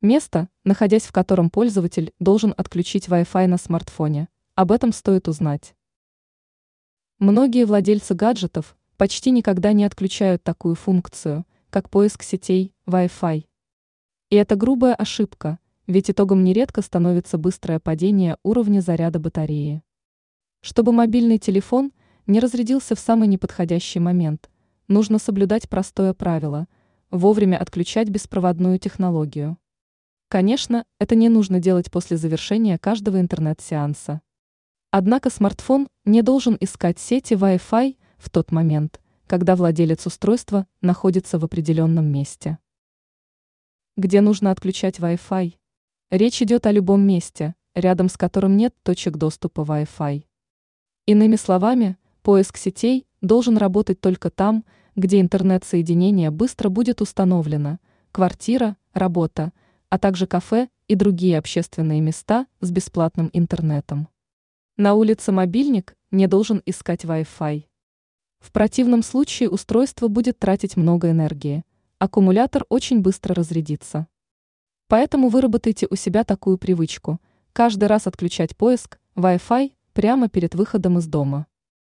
Место, находясь в котором пользователь должен отключить Wi-Fi на смартфоне. Об этом стоит узнать. Многие владельцы гаджетов почти никогда не отключают такую функцию, как поиск сетей Wi-Fi. И это грубая ошибка, ведь итогом нередко становится быстрое падение уровня заряда батареи. Чтобы мобильный телефон не разрядился в самый неподходящий момент, нужно соблюдать простое правило – вовремя отключать беспроводную технологию. Конечно, это не нужно делать после завершения каждого интернет-сеанса. Однако смартфон не должен искать сети Wi-Fi в тот момент, когда владелец устройства находится в определенном месте. Где нужно отключать Wi-Fi? Речь идет о любом месте, рядом с которым нет точек доступа Wi-Fi. Иными словами, поиск сетей должен работать только там, где интернет-соединение быстро будет установлено, квартира, работа, а также кафе и другие общественные места с бесплатным интернетом. На улице мобильник не должен искать Wi-Fi. В противном случае устройство будет тратить много энергии. Аккумулятор очень быстро разрядится. Поэтому выработайте у себя такую привычку – каждый раз отключать поиск Wi-Fi прямо перед выходом из дома.